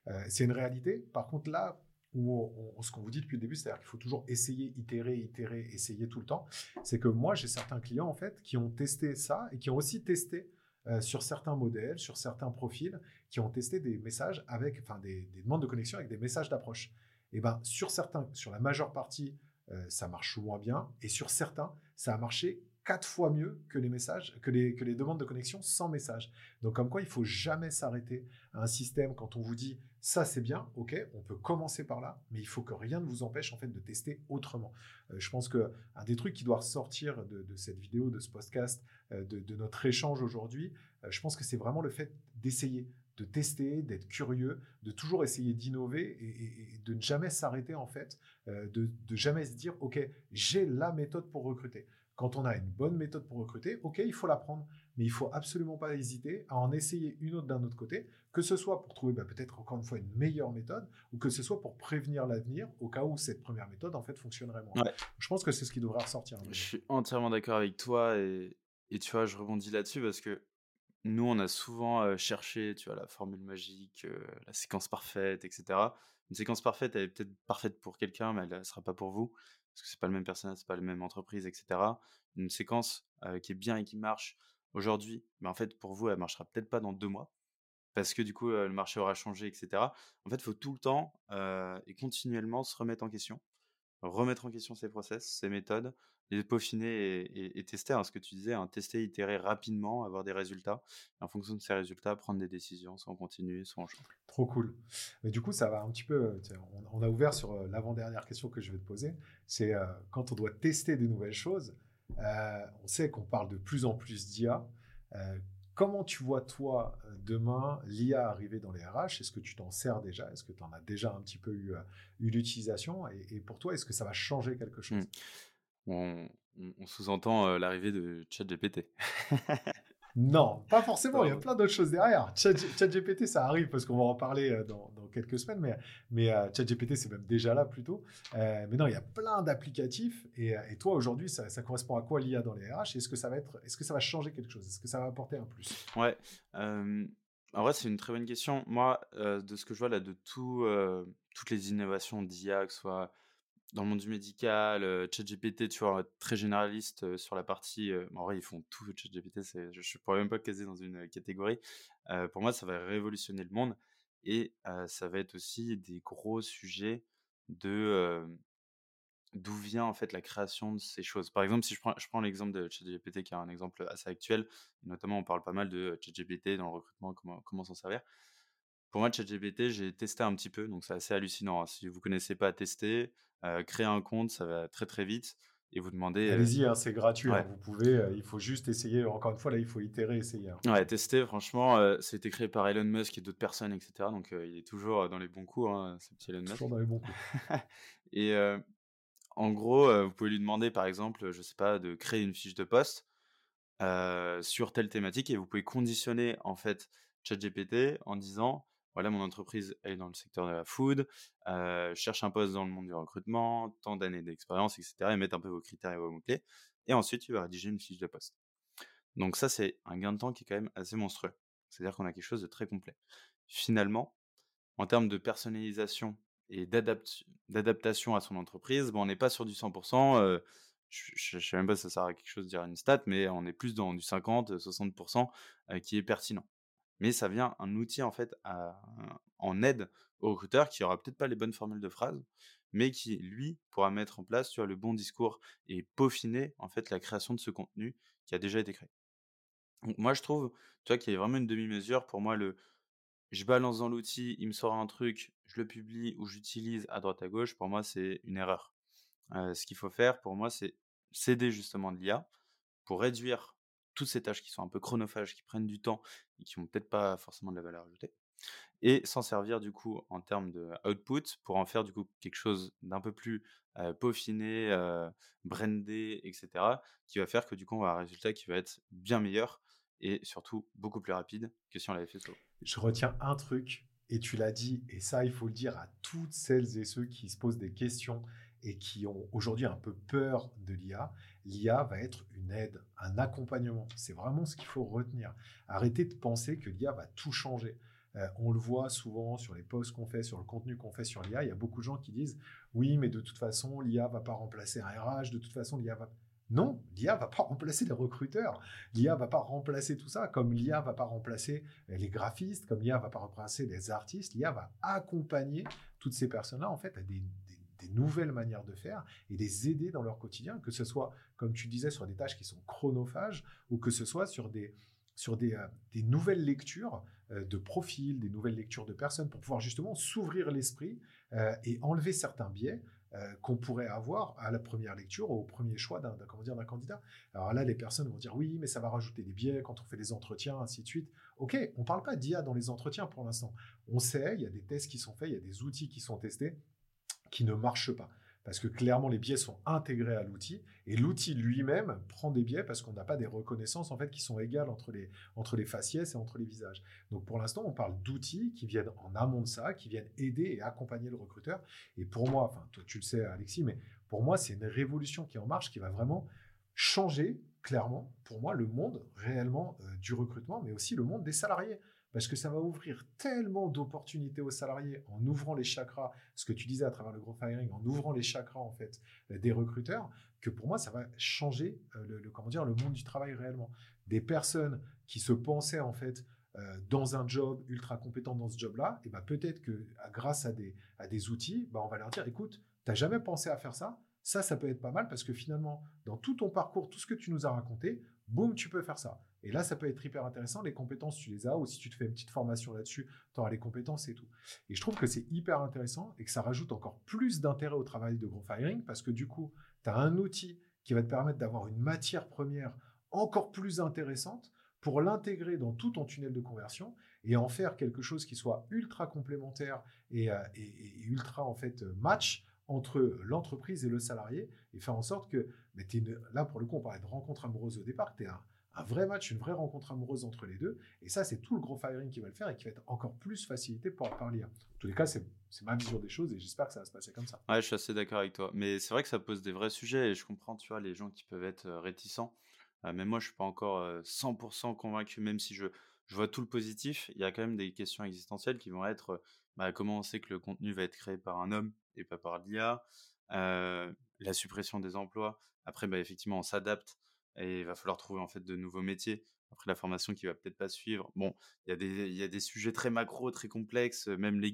Euh, c'est une réalité. Par contre, là où ce qu'on vous dit depuis le début, c'est-à-dire qu'il faut toujours essayer, itérer, itérer, essayer tout le temps. C'est que moi, j'ai certains clients en fait qui ont testé ça et qui ont aussi testé euh, sur certains modèles, sur certains profils, qui ont testé des messages avec, enfin des, demandes de connexion avec des messages d'approche. Et ben sur certains, sur la majeure partie, ça marche moins bien, et sur certains, ça a marché quatre fois mieux que les messages, que les, que les demandes de connexion sans message. Donc, comme quoi, il faut jamais s'arrêter à un système quand on vous dit ça c'est bien, ok, on peut commencer par là, mais il faut que rien ne vous empêche en fait de tester autrement. Euh, je pense que un des trucs qui doit ressortir de, cette vidéo, de ce podcast, euh, de, notre échange aujourd'hui, euh, je pense que c'est vraiment le fait d'essayer, de tester, d'être curieux, de toujours essayer d'innover et, de ne jamais s'arrêter en fait, de, de jamais se dire ok, j'ai la méthode pour recruter. Quand on a une bonne méthode pour recruter, ok, il faut l'apprendre, mais il faut absolument pas hésiter à en essayer une autre d'un autre côté, que ce soit pour trouver bah, peut-être encore une fois une meilleure méthode, ou que ce soit pour prévenir l'avenir au cas où cette première méthode en fait fonctionnerait moins. Je pense que c'est ce qui devrait ressortir. Je suis entièrement d'accord avec toi et, et tu vois, je rebondis là-dessus parce que nous, on a souvent euh, cherché, tu vois, la formule magique, euh, la séquence parfaite, etc. Une séquence parfaite, elle est peut-être parfaite pour quelqu'un, mais elle ne sera pas pour vous parce que c'est pas le même personnage, c'est pas la même entreprise, etc. Une séquence qui est bien et qui marche aujourd'hui, mais en fait pour vous elle marchera peut-être pas dans deux mois parce que du coup le marché aura changé, etc. En fait, il faut tout le temps et continuellement se remettre en question, remettre en question ses process, ses méthodes, les peaufiner et, tester. Hein, ce que tu disais, hein, tester, itérer rapidement, avoir des résultats. Et en fonction de ces résultats, prendre des décisions, soit on continue, soit on change. Trop cool. Mais du coup, ça va un petit peu. On, a ouvert sur euh, l'avant-dernière question que je vais te poser. C'est euh, quand on doit tester des nouvelles choses. Euh, on sait qu'on parle de plus en plus d'IA. Comment tu vois, toi, demain, l'IA arriver dans les RH Est-ce que tu t'en sers déjà? Est-ce que tu en as déjà un petit peu eu, eu l'utilisation? Et, pour toi, est-ce que ça va changer quelque chose? Mmh on, sous-entend l'arrivée de ChatGPT. [LAUGHS] non, pas [LAUGHS] forcément. Il y a plein d'autres choses derrière. ChatGPT, ça arrive parce qu'on va en parler dans, quelques semaines, mais, mais ChatGPT, c'est même déjà là plutôt. mais non, il y a plein d'applicatifs. Et, toi, aujourd'hui, ça, correspond à quoi l'IA dans les RH Est-ce que ça va être, est-ce que ça va changer quelque chose? Est-ce que ça va apporter un plus? Ouais. en vrai, c'est une très bonne question. Moi, de ce que je vois là, de tout, toutes les innovations d'IA, que ce soit dans le monde du médical, euh, ChatGPT, tu vois, très généraliste sur la partie. En vrai, ils font tout. ChatGPT, je ne pourrais même pas caser dans une catégorie. pour moi, ça va révolutionner le monde et ça va être aussi des gros sujets de d'où vient en fait la création de ces choses. Par exemple, si je prends, je prends l'exemple de ChatGPT qui est un exemple assez actuel, notamment on parle pas mal de ChatGPT dans le recrutement, comment, comment s'en servir. Pour moi, ChatGPT, j'ai testé un petit peu, donc c'est assez hallucinant. Hein. Si vous connaissez pas tester, euh, créer un compte, ça va très très vite. Et vous demandez. Euh, Allez-y, hein, c'est gratuit. Hein, vous pouvez, euh, il faut juste essayer. Encore une fois, là, il faut itérer, essayer. Ouais, tester, franchement, ça a été créé par Elon Musk et d'autres personnes, etc. Donc il est toujours dans les bons coups, hein, ce petit Elon Musk. Toujours dans les bons coups. [LAUGHS] et en gros, vous pouvez lui demander, par exemple, je sais pas, de créer une fiche de poste sur telle thématique et vous pouvez conditionner en fait ChatGPT en disant voilà, mon entreprise est dans le secteur de la food, cherche un poste dans le monde du recrutement, tant d'années d'expérience, etc. Et mettre un peu vos critères et vos mots-clés. Et ensuite, tu vas rédiger une fiche de poste. Donc ça, c'est un gain de temps qui est quand même assez monstrueux. C'est-à-dire qu'on a quelque chose de très complet. Finalement, en termes de personnalisation et d'adaptation à son entreprise, on n'est pas sur du 100%. Euh, je ne sais même pas si ça sert à quelque chose de dire une stat, mais on est plus dans du 50-60% euh, qui est pertinent mais ça vient un outil en fait en aide au recruteur qui aura peut-être pas les bonnes formules de phrases, mais qui lui pourra mettre en place le bon discours et peaufiner en fait la création de ce contenu qui a déjà été créé. Donc moi je trouve, tu qu'il y a vraiment une demi-mesure pour moi le je balance dans l'outil, il me sort un truc, je le publie ou j'utilise à droite à gauche, pour moi c'est une erreur. ce qu'il faut faire pour moi c'est céder justement de l'IA pour réduire toutes ces tâches qui sont un peu chronophages, qui prennent du temps et qui n'ont peut-être pas forcément de la valeur ajoutée. et s'en servir du coup en termes de output pour en faire du coup quelque chose d'un peu plus peaufiné, brandé, etc. qui va faire que du coup on va un résultat qui va être bien meilleur et surtout beaucoup plus rapide que si on l'avait fait solo. Je retiens un truc et tu l'as dit et ça il faut le dire à toutes celles et ceux qui se posent des questions et qui ont aujourd'hui un peu peur de l'IA, l'IA va être une aide, un accompagnement. C'est vraiment ce qu'il faut retenir. Arrêtez de penser que l'IA va tout changer. Euh, on le voit souvent sur les posts qu'on fait, sur le contenu qu'on fait sur l'IA. Il y a beaucoup de gens qui disent oui, mais de toute façon, l'IA va pas remplacer un RH. De toute façon, l'IA va non, l'IA va pas remplacer les recruteurs. L'IA va pas remplacer tout ça, comme l'IA va pas remplacer les graphistes, comme l'IA va pas remplacer les artistes. L'IA va accompagner toutes ces personnes-là en fait à des, nouvelles manières de faire et les aider dans leur quotidien, que ce soit, comme tu disais, sur des tâches qui sont chronophages ou que ce soit sur des, sur des, euh, des nouvelles lectures euh, de profils, des nouvelles lectures de personnes pour pouvoir justement s'ouvrir l'esprit euh, et enlever certains biais qu'on pourrait avoir à la première lecture, au premier choix d'un d'un candidat. Alors là, les personnes vont dire oui, mais ça va rajouter des biais quand on fait des entretiens, ainsi de suite. Ok, on ne parle pas d'IA dans les entretiens pour l'instant. On sait, il y a des tests qui sont faits, il y a des outils qui sont testés qui ne marchent pas parce que clairement les biais sont intégrés à l'outil et l'outil lui-même prend des biais parce qu'on n'a pas des reconnaissances en fait qui sont égales entre les entre les faciès et entre les visages. Donc pour l'instant, on parle d'outils qui viennent en amont de ça, qui viennent aider et accompagner le recruteur. Et pour moi, enfin toi tu le sais Alexis, mais pour moi c'est une révolution qui est en marche qui va vraiment changer clairement pour moi le monde réellement euh, du recrutement, mais aussi le monde des salariés parce que ça va ouvrir tellement d'opportunités aux salariés en ouvrant les chakras, ce que tu disais à travers le gros firing, en ouvrant les chakras en fait euh, des recruteurs, que pour moi ça va changer euh, le, comment dire le monde du travail réellement. Des personnes qui se pensaient en fait euh, dans un job ultra compétent dans ce job-là, et ben peut-être que grâce à des, à des outils, ben on va leur dire écoute, t'as jamais pensé à faire ça, ça, ça peut être pas mal parce que finalement, dans tout ton parcours, tout ce que tu nous as raconté, boum, tu peux faire ça. Et là, ça peut être hyper intéressant. Les compétences, tu les as, ou si tu te fais une petite formation là-dessus, tu auras les compétences et tout. Et je trouve que c'est hyper intéressant et que ça rajoute encore plus d'intérêt au travail de Gros Firing parce que du coup, tu as un outil qui va te permettre d'avoir une matière première encore plus intéressante pour l'intégrer dans tout ton tunnel de conversion et en faire quelque chose qui soit ultra complémentaire et, euh, ultra en fait match entre l'entreprise et le salarié et faire en sorte que, là pour le coup on parlait de rencontre amoureuse au départ, tu es un, un vrai match, une vraie rencontre amoureuse entre les deux. Et ça, c'est tout le gros firing qui va le faire et qui va être encore plus facilité pour, par l'IA. En tous les cas, c'est ma vision des choses et j'espère que ça va se passer comme ça. Ouais, je suis assez d'accord avec toi. Mais c'est vrai que ça pose des vrais sujets et je comprends, tu vois, les gens qui peuvent être euh, réticents. Euh, mais moi, je suis pas encore 100% euh, convaincu, même si je, je vois tout le positif. Il y a quand même des questions existentielles qui vont être bah, comment on sait que le contenu va être créé par un homme et pas par l'IA, la suppression des emplois. Après, bah, effectivement, on s'adapte et il va falloir trouver en fait de nouveaux métiers. Après la formation qui va peut-être pas suivre. Bon, il y a des il y a des sujets très macro, très complexes, même les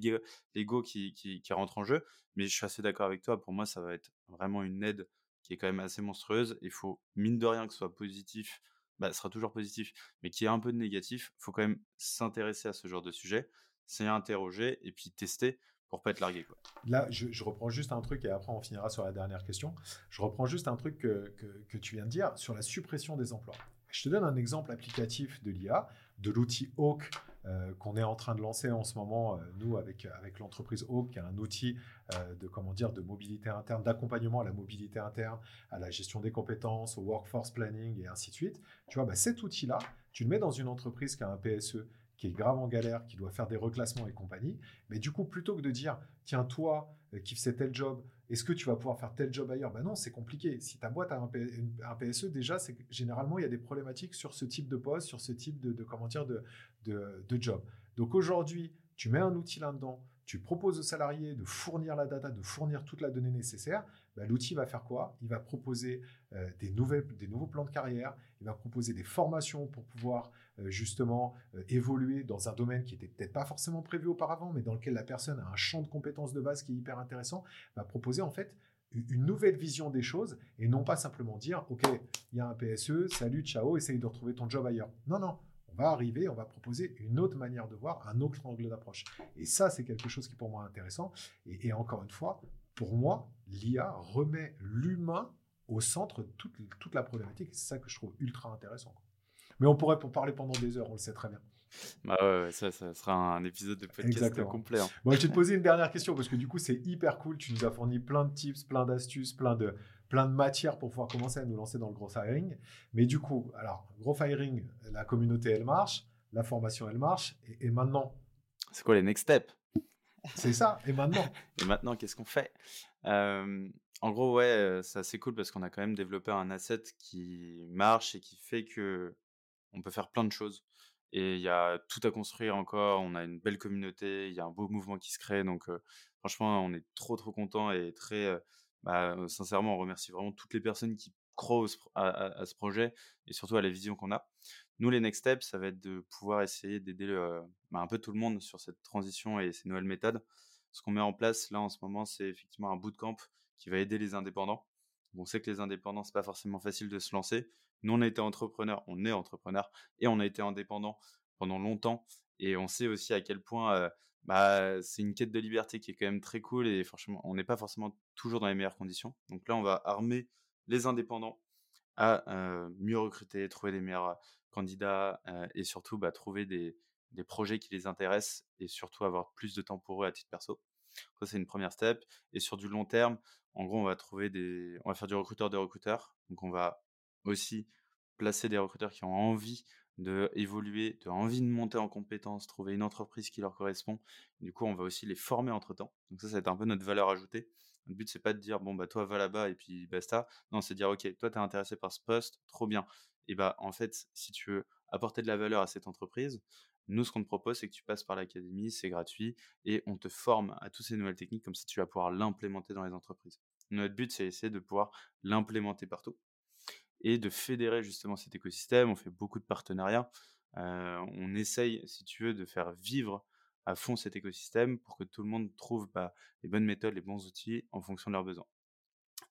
l'ego qui, qui qui rentre en jeu. Mais je suis assez d'accord avec toi. Pour moi, ça va être vraiment une aide qui est quand même assez monstrueuse. Il faut mine de rien que ce soit positif. Bah, ce sera toujours positif, mais qui est un peu de négatif. Faut quand même s'intéresser à ce genre de sujet, s'y interroger et puis tester pour pas être largué. Quoi. Là, je, reprends juste un truc et après on finira sur la dernière question. Je reprends juste un truc que, que, tu viens de dire sur la suppression des emplois. Je te donne un exemple applicatif de l'IA, de l'outil Hawk euh, qu'on est en train de lancer en ce moment, euh, nous, avec, avec l'entreprise Hawk, qui est un outil euh, de, comment dire, de mobilité interne, d'accompagnement à la mobilité interne, à la gestion des compétences, au workforce planning et ainsi de suite. Tu vois, bah, cet outil-là, tu le mets dans une entreprise qui a un PSE qui est grave en galère, qui doit faire des reclassements et compagnie. Mais du coup, plutôt que de dire, tiens, toi, euh, qui fais tel job, est-ce que tu vas pouvoir faire tel job ailleurs? Ben non, c'est compliqué. Si ta boîte a un, PSE, déjà, c'est généralement, il y a des problématiques sur ce type de poste, sur ce type de, comment dire, de, de, job. Donc aujourd'hui, tu mets un outil là-dedans, tu proposes aux salariés de fournir la data, de fournir toute la donnée nécessaire, bah, l'outil va faire quoi? Il va proposer euh, des, nouvelles, des nouveaux plans de carrière, il va proposer des formations pour pouvoir euh, justement euh, évoluer dans un domaine qui n'était peut-être pas forcément prévu auparavant, mais dans lequel la personne a un champ de compétences de base qui est hyper intéressant, va proposer en fait une nouvelle vision des choses et non pas simplement dire, OK, il y a un PSE, salut, ciao, essaye de retrouver ton job ailleurs. Non, non, va arriver, on va proposer une autre manière de voir, un autre angle d'approche. Et ça, c'est quelque chose qui pour moi est intéressant. Et, encore une fois, pour moi, l'IA remet l'humain au centre de toute, toute la problématique. C'est ça que je trouve ultra intéressant. Mais on pourrait pour parler pendant des heures, on le sait très bien. Bah ouais, ça, ça, sera un épisode de podcast complet. Hein. Bon, je vais te [LAUGHS] poser une dernière question parce que du coup, c'est hyper cool. Tu nous as fourni plein de tips, plein d'astuces, plein de, plein de matières pour pouvoir commencer à nous lancer dans le gros hiring. Mais du coup, alors, gros hiring, la communauté, elle marche, la formation, elle marche. Et, maintenant? C'est quoi les next steps? C'est ça. Et maintenant? [LAUGHS] Et maintenant, qu'est-ce qu'on fait? Euh, En gros, ouais, euh, c'est assez cool parce qu'on a quand même développé un asset qui marche et qui fait que on peut faire plein de choses. Et il y a tout à construire encore. On a une belle communauté. Il y a un beau mouvement qui se crée. Donc, franchement, on est trop, trop content et très. Bah, sincèrement, on remercie vraiment toutes les personnes qui croient à, ce projet et surtout à la vision qu'on a. Nous, les next steps, ça va être de pouvoir essayer d'aider bah, un peu tout le monde sur cette transition et ces nouvelles méthodes. Ce qu'on met en place là en ce moment, c'est effectivement un bootcamp qui va aider les indépendants. On sait que les indépendants, c'est pas forcément facile de se lancer. Nous, on a été entrepreneurs, on est entrepreneurs et on a été indépendants pendant longtemps. Et on sait aussi à quel point bah, c'est une quête de liberté qui est quand même très cool et franchement, on n'est pas forcément toujours dans les meilleures conditions. Donc là, on va armer les indépendants à mieux recruter, trouver des meilleurs candidats et surtout bah, trouver des, projets qui les intéressent et surtout avoir plus de temps pour eux à titre perso. Ça, c'est une première step. Et sur du long terme, en gros, on va trouver des, on va faire du recruteur de recruteurs. Donc, on va aussi placer des recruteurs qui ont envie de évoluer, de envie de monter en compétences, trouver une entreprise qui leur correspond. Du coup, on va aussi les former entre temps. Donc ça, ça va être un peu notre valeur ajoutée. Le but, c'est pas de dire, bon, bah, toi, va là-bas et puis basta. Non, c'est de dire, OK, toi, tu es intéressé par ce poste, trop bien. Et bah, en fait, si tu veux apporter de la valeur à cette entreprise, nous, ce qu'on te propose, c'est que tu passes par l'académie, c'est gratuit, et on te forme à toutes ces nouvelles techniques, comme ça tu vas pouvoir l'implémenter dans les entreprises. Notre but, c'est essayer de pouvoir l'implémenter partout et de fédérer justement cet écosystème. On fait beaucoup de partenariats. Euh, on essaye, si tu veux, de faire vivre à fond cet écosystème pour que tout le monde trouve bah, les bonnes méthodes, les bons outils en fonction de leurs besoins.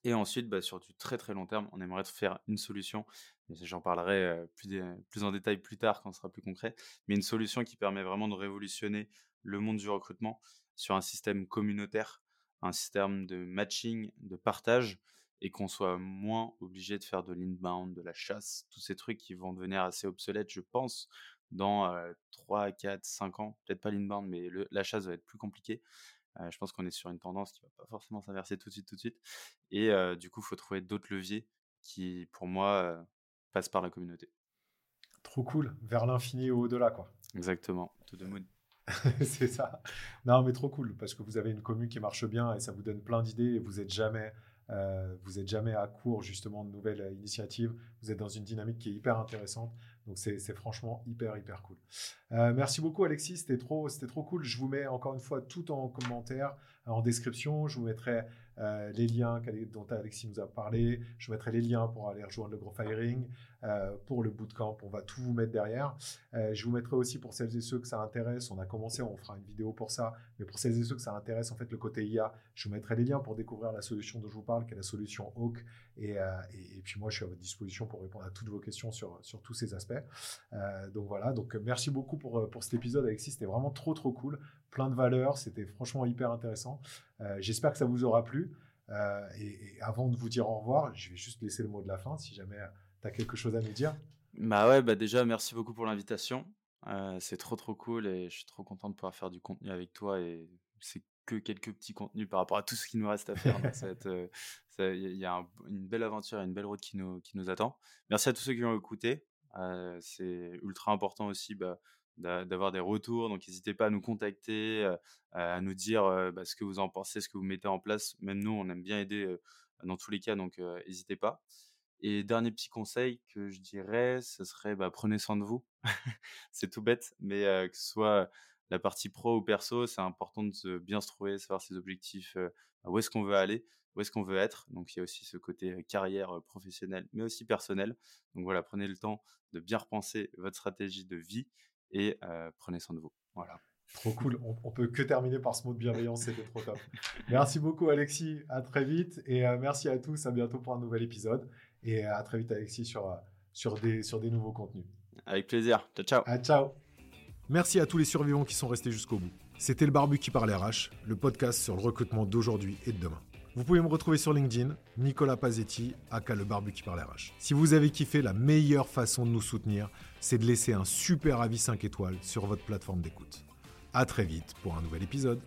Et ensuite, bah, sur du très très long terme, on aimerait faire une solution, j'en parlerai euh, plus, en détail plus tard quand ce sera plus concret, mais une solution qui permet vraiment de révolutionner le monde du recrutement sur un système communautaire, un système de matching, de partage, et qu'on soit moins obligé de faire de l'inbound, de la chasse, tous ces trucs qui vont devenir assez obsolètes, je pense, dans 3, 4, 5 ans. Peut-être pas l'inbound, mais la chasse va être plus compliquée. Je pense qu'on est sur une tendance qui va pas forcément s'inverser tout de suite, tout de suite. Et du coup, il faut trouver d'autres leviers qui, pour moi, passent par la communauté. Trop cool, vers l'infini ou au-delà, quoi. Exactement, to the moon. [LAUGHS] c'est ça. Non, mais trop cool, parce que vous avez une commune qui marche bien et ça vous donne plein d'idées et vous êtes jamais euh, vous n'êtes jamais à court justement de nouvelles euh, initiatives. Vous êtes dans une dynamique qui est hyper intéressante. Donc c'est franchement hyper hyper cool. Euh, merci beaucoup Alexis, c'était trop, trop cool. Je vous mets encore une fois tout en commentaire, en description. Je vous mettrai euh, les liens dont Alexis nous a parlé. Je mettrai les liens pour aller rejoindre le Gros Firing, euh, pour le bootcamp. On va tout vous mettre derrière. Euh, je vous mettrai aussi pour celles et ceux que ça intéresse. On a commencé, on fera une vidéo pour ça. Mais pour celles et ceux que ça intéresse, en fait, le côté IA, je vous mettrai les liens pour découvrir la solution dont je vous parle, qui est la solution Hawk. Et, et, puis moi, je suis à votre disposition pour répondre à toutes vos questions sur, sur tous ces aspects. donc voilà. Donc merci beaucoup pour, pour cet épisode, Alexis. C'était vraiment trop, trop cool plein de valeurs. C'était franchement hyper intéressant. Euh, j'espère que ça vous aura plu. Euh, et, avant de vous dire au revoir, je vais juste laisser le mot de la fin si jamais quelque chose à nous dire? Bah ouais, bah déjà, merci beaucoup pour l'invitation. Euh, c'est trop trop cool et je suis trop content de pouvoir faire du contenu avec toi et c'est que quelques petits contenus par rapport à tout ce qui nous reste à faire. Il y a une belle aventure et une belle route qui nous, qui nous attend. Merci à tous ceux qui ont écouté. c'est ultra important aussi bah, d'avoir des retours. Donc, n'hésitez pas à nous contacter, euh, à nous dire euh, bah, ce que vous en pensez, ce que vous mettez en place. Même nous, on aime bien aider euh, dans tous les cas, donc n'hésitez pas. Et dernier petit conseil que je dirais, ce serait bah, prenez soin de vous. [LAUGHS] c'est tout bête, mais que ce soit la partie pro ou perso, c'est important de bien se trouver, savoir ses objectifs, bah, où est-ce qu'on veut aller, où est-ce qu'on veut être. Donc il y a aussi ce côté carrière professionnelle, mais aussi personnel. Donc voilà, prenez le temps de bien repenser votre stratégie de vie et prenez soin de vous. Voilà. Trop cool. On, on, peut que terminer par ce mot de bienveillance, c'était trop top. [LAUGHS] Merci beaucoup Alexis, à très vite et merci à tous, à bientôt pour un nouvel épisode et à très vite Alexis sur, sur, des, sur des nouveaux contenus. Avec plaisir. Ciao, ciao. À ciao. Merci à tous les survivants qui sont restés jusqu'au bout. C'était le Barbu qui parle RH, le podcast sur le recrutement d'aujourd'hui et de demain. Vous pouvez me retrouver sur LinkedIn, Nicolas Pazetti, aka le barbu qui parle RH. Si vous avez kiffé, la meilleure façon de nous soutenir, c'est de laisser un super avis 5 étoiles sur votre plateforme d'écoute. À très vite pour un nouvel épisode.